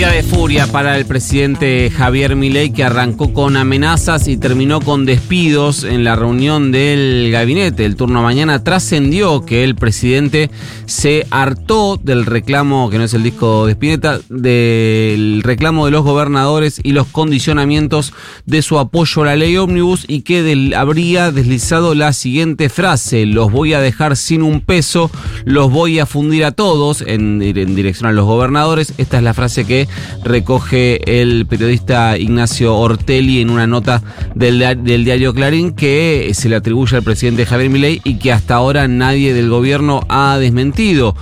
Día de furia para el presidente Javier Milei que arrancó con amenazas y terminó con despidos en la reunión del gabinete. El turno mañana trascendió que el presidente se hartó del reclamo, que no es el disco de Spinetta, del reclamo de los gobernadores y los condicionamientos de su apoyo a la ley ómnibus y que habría deslizado la siguiente frase, los voy a dejar sin un peso, los voy a fundir a todos en dirección a los gobernadores. Esta es la frase que recoge el periodista Ignacio Ortelli en una nota del, dia- del diario Clarín que se le atribuye al presidente Javier Milei y que hasta ahora nadie del gobierno ha desmentido.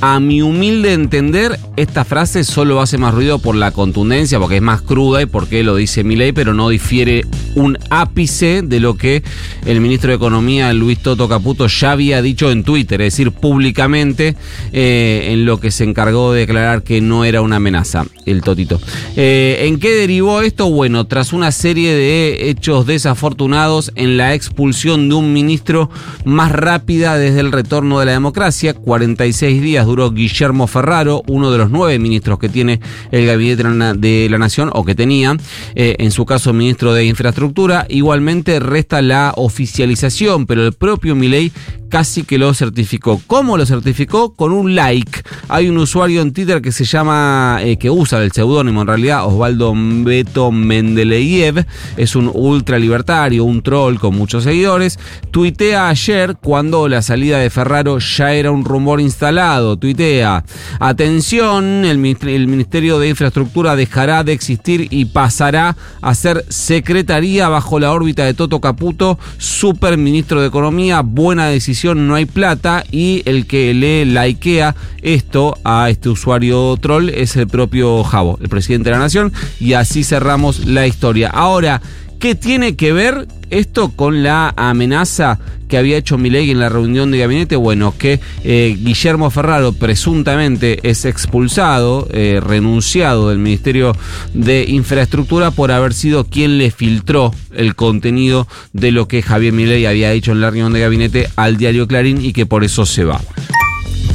A mi humilde entender, esta frase solo hace más ruido por la contundencia, porque es más cruda y porque lo dice Milei, pero no difiere un ápice de lo que el ministro de Economía, Luis Toto Caputo, ya había dicho en Twitter, es decir, públicamente, eh, en lo que se encargó de declarar que no era una amenaza, el Totito. Eh, ¿En qué derivó esto? Bueno, tras una serie de hechos desafortunados en la expulsión de un ministro más rápida desde el retorno de la democracia, 46 días duró Guillermo Ferraro, uno de los nueve ministros que tiene el gabinete de la- Nación, o que tenía, eh, en su caso ministro de Infraestructura. Igualmente resta la oficialización, pero el propio Milei casi que lo certificó. ¿Cómo lo certificó? Con un like. Hay un usuario en Twitter que se llama, eh, que usa el seudónimo en realidad, Osvaldo Beto Mendeleyev, es un ultra libertario, un troll con muchos seguidores. Tuitea ayer cuando la salida de Ferraro ya era un rumor instalado. Tuitea, atención, el, el Ministerio de Infraestructura dejará de existir y pasará a ser secretaría bajo la órbita de Toto Caputo, super ministro de Economía, buena decisión, no hay plata y el que le likea esto a este usuario troll es el propio Javo, el presidente de la nación y así cerramos la historia. Ahora, ¿Qué tiene que ver esto con la amenaza que había hecho Milei en la reunión de gabinete? Bueno, que eh, Guillermo Ferraro presuntamente es expulsado, eh, renunciado del Ministerio de Infraestructura por haber sido quien le filtró el contenido de lo que Javier Milei había dicho en la reunión de gabinete al diario Clarín y que por eso se va.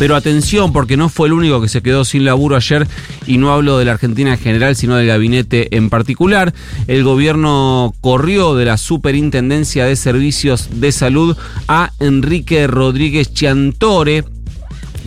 Pero atención, porque no fue el único que se quedó sin laburo ayer, y no hablo de la Argentina en general, sino del gabinete en particular. El gobierno corrió de la Superintendencia de Servicios de Salud a Enrique Rodríguez Chiantore.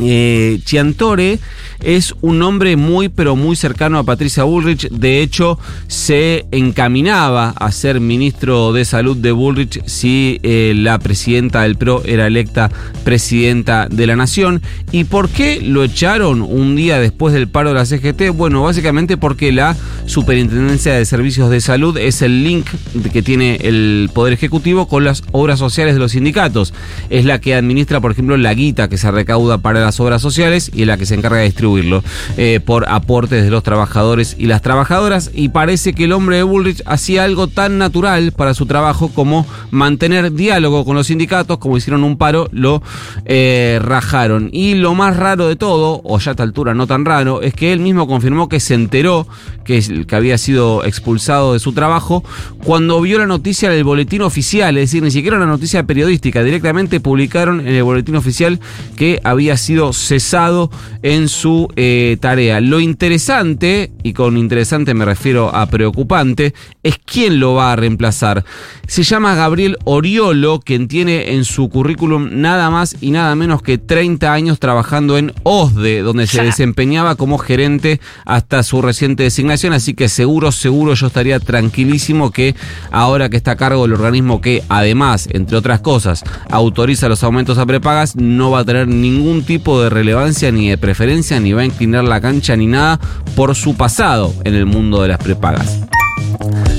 Eh, Chiantore es un hombre muy pero muy cercano a Patricia Bullrich. De hecho, se encaminaba a ser ministro de salud de Bullrich si eh, la presidenta del PRO era electa presidenta de la nación. ¿Y por qué lo echaron un día después del paro de la CGT? Bueno, básicamente porque la Superintendencia de Servicios de Salud es el link que tiene el Poder Ejecutivo con las obras sociales de los sindicatos. Es la que administra, por ejemplo, la guita que se recauda para las obras sociales y la que se encarga de distribuirlo eh, por aportes de los trabajadores y las trabajadoras. Y parece que el hombre de Bullrich hacía algo tan natural para su trabajo como mantener diálogo con los sindicatos, como hicieron un paro, lo eh, rajaron. Y lo más raro de todo, o ya a esta altura no tan raro, es que él mismo confirmó que se enteró que, que había sido expulsado de su trabajo cuando vio la noticia del boletín oficial, es decir, ni siquiera una noticia periodística, directamente publicaron en el boletín oficial que había sido cesado en su eh, tarea. Lo interesante, y con interesante me refiero a preocupante, es quién lo va a reemplazar. Se llama Gabriel Oriolo, quien tiene en su currículum nada más y nada menos que 30 años trabajando en OSDE, donde se desempeñaba como gerente hasta su reciente designación, así que seguro, seguro yo estaría tranquilísimo que ahora que está a cargo del organismo que además, entre otras cosas, autoriza los aumentos a prepagas, no va a tener ningún tipo de relevancia ni de preferencia, ni va a inclinar la cancha ni nada por su pasado en el mundo de las prepagas.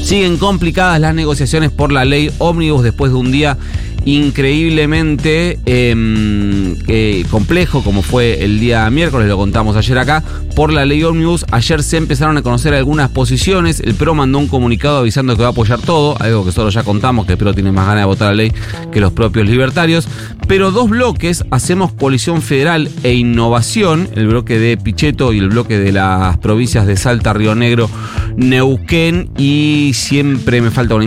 Siguen complicadas las negociaciones por la ley ómnibus después de un día increíblemente eh, eh, complejo como fue el día miércoles, lo contamos ayer acá, por la ley Omnibus. Ayer se empezaron a conocer algunas posiciones. El PRO mandó un comunicado avisando que va a apoyar todo, algo que solo ya contamos, que el PRO tiene más ganas de votar la ley que los propios libertarios. Pero dos bloques, hacemos coalición federal e innovación, el bloque de Pichetto y el bloque de las provincias de Salta, Río Negro, Neuquén y siempre me falta una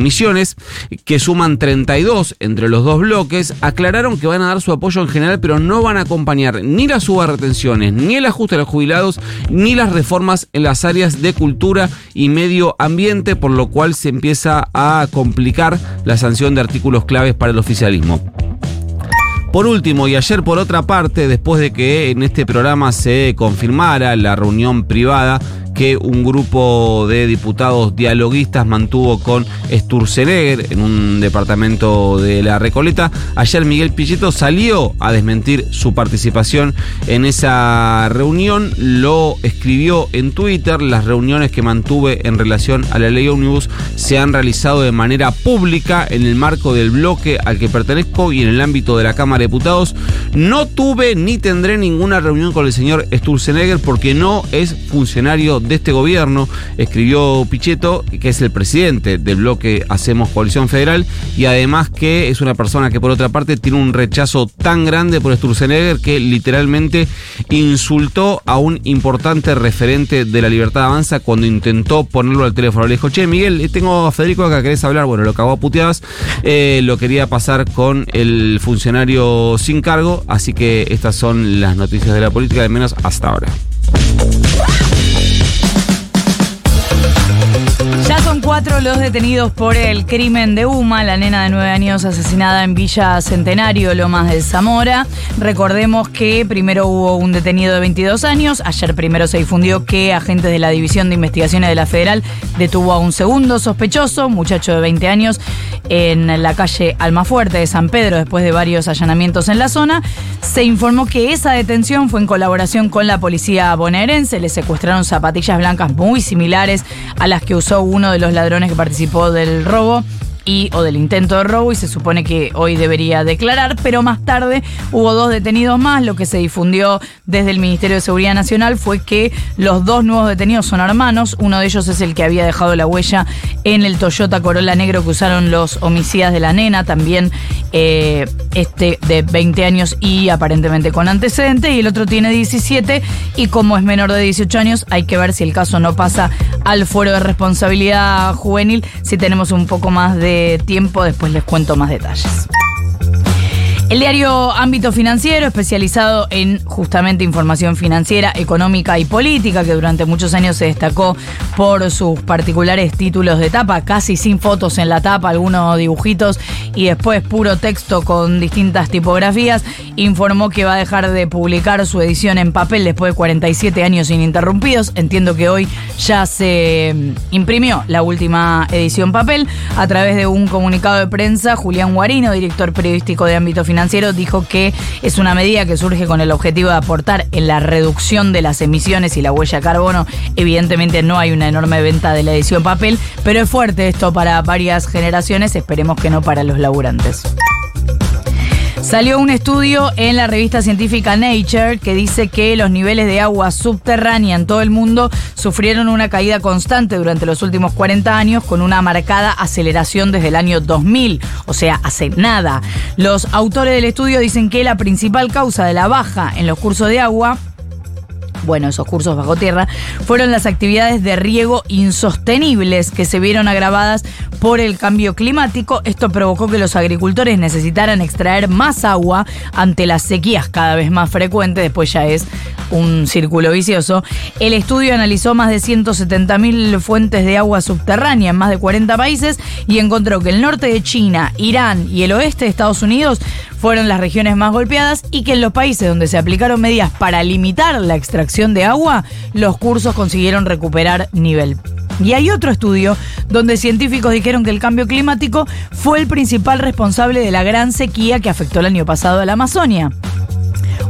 que suman 32 entre los dos bloques, aclararon que van a dar su apoyo en general, pero no van a acompañar ni la suba de retenciones, ni el ajuste a los jubilados, ni las reformas en las áreas de cultura y medio ambiente, por lo cual se empieza a complicar la sanción de artículos claves para el oficialismo. Por último, y ayer por otra parte, después de que en este programa se confirmara la reunión privada que un grupo de diputados dialoguistas mantuvo con Sturzenegger en un departamento de la Recoleta. Ayer Miguel Pichetto salió a desmentir su participación en esa reunión, lo escribió en Twitter, las reuniones que mantuve en relación a la ley Omnibus se han realizado de manera pública en el marco del bloque al que pertenezco y en el ámbito de la Cámara de Diputados. No tuve ni tendré ninguna reunión con el señor Sturzenegger porque no es funcionario de este gobierno, escribió Pichetto, que es el presidente del bloque Hacemos Coalición Federal, y además que es una persona que por otra parte tiene un rechazo tan grande por Sturzenegger que literalmente insultó a un importante referente de la libertad avanza cuando intentó ponerlo al teléfono. Le dijo, che, Miguel, tengo a Federico acá, ¿querés hablar? Bueno, lo acabó a puteadas, eh, lo quería pasar con el funcionario sin cargo, así que estas son las noticias de la política, al menos hasta ahora. Cuatro los detenidos por el crimen de Uma, la nena de nueve años asesinada en Villa Centenario, Lomas de Zamora. Recordemos que primero hubo un detenido de 22 años. Ayer primero se difundió que agentes de la División de Investigaciones de la Federal detuvo a un segundo sospechoso, muchacho de 20 años, en la calle Almafuerte de San Pedro, después de varios allanamientos en la zona. Se informó que esa detención fue en colaboración con la policía bonaerense. Le secuestraron zapatillas blancas muy similares a las que usó uno de los ladrones que participó del robo y, o del intento de robo y se supone que hoy debería declarar, pero más tarde hubo dos detenidos más. Lo que se difundió desde el Ministerio de Seguridad Nacional fue que los dos nuevos detenidos son hermanos. Uno de ellos es el que había dejado la huella en el Toyota Corolla negro que usaron los homicidas de la nena, también eh, este de 20 años y aparentemente con antecedente, y el otro tiene 17 y como es menor de 18 años hay que ver si el caso no pasa al fuero de responsabilidad juvenil, si tenemos un poco más de tiempo, después les cuento más detalles. El diario Ámbito Financiero, especializado en justamente información financiera, económica y política, que durante muchos años se destacó por sus particulares títulos de tapa, casi sin fotos en la tapa, algunos dibujitos y después puro texto con distintas tipografías, informó que va a dejar de publicar su edición en papel después de 47 años ininterrumpidos. Entiendo que hoy ya se mm, imprimió la última edición papel. A través de un comunicado de prensa, Julián Guarino, director periodístico de Ámbito Financiero, Dijo que es una medida que surge con el objetivo de aportar en la reducción de las emisiones y la huella de carbono. Evidentemente no hay una enorme venta de la edición papel, pero es fuerte esto para varias generaciones, esperemos que no para los laburantes. Salió un estudio en la revista científica Nature que dice que los niveles de agua subterránea en todo el mundo sufrieron una caída constante durante los últimos 40 años con una marcada aceleración desde el año 2000, o sea, hace nada. Los autores del estudio dicen que la principal causa de la baja en los cursos de agua bueno, esos cursos bajo tierra, fueron las actividades de riego insostenibles que se vieron agravadas por el cambio climático. Esto provocó que los agricultores necesitaran extraer más agua ante las sequías cada vez más frecuentes, después ya es un círculo vicioso. El estudio analizó más de 170.000 fuentes de agua subterránea en más de 40 países y encontró que el norte de China, Irán y el oeste de Estados Unidos fueron las regiones más golpeadas y que en los países donde se aplicaron medidas para limitar la extracción de agua, los cursos consiguieron recuperar nivel. Y hay otro estudio donde científicos dijeron que el cambio climático fue el principal responsable de la gran sequía que afectó el año pasado a la Amazonia.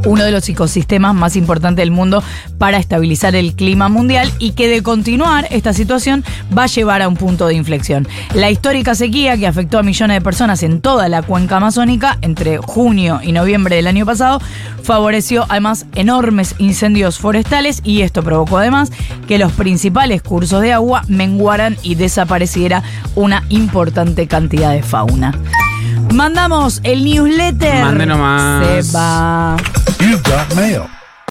Uno de los ecosistemas más importantes del mundo para estabilizar el clima mundial y que de continuar esta situación va a llevar a un punto de inflexión. La histórica sequía que afectó a millones de personas en toda la cuenca amazónica entre junio y noviembre del año pasado favoreció además enormes incendios forestales y esto provocó además que los principales cursos de agua menguaran y desapareciera una importante cantidad de fauna. Mandamos el newsletter. Mande nomás. Se va. You've got mail.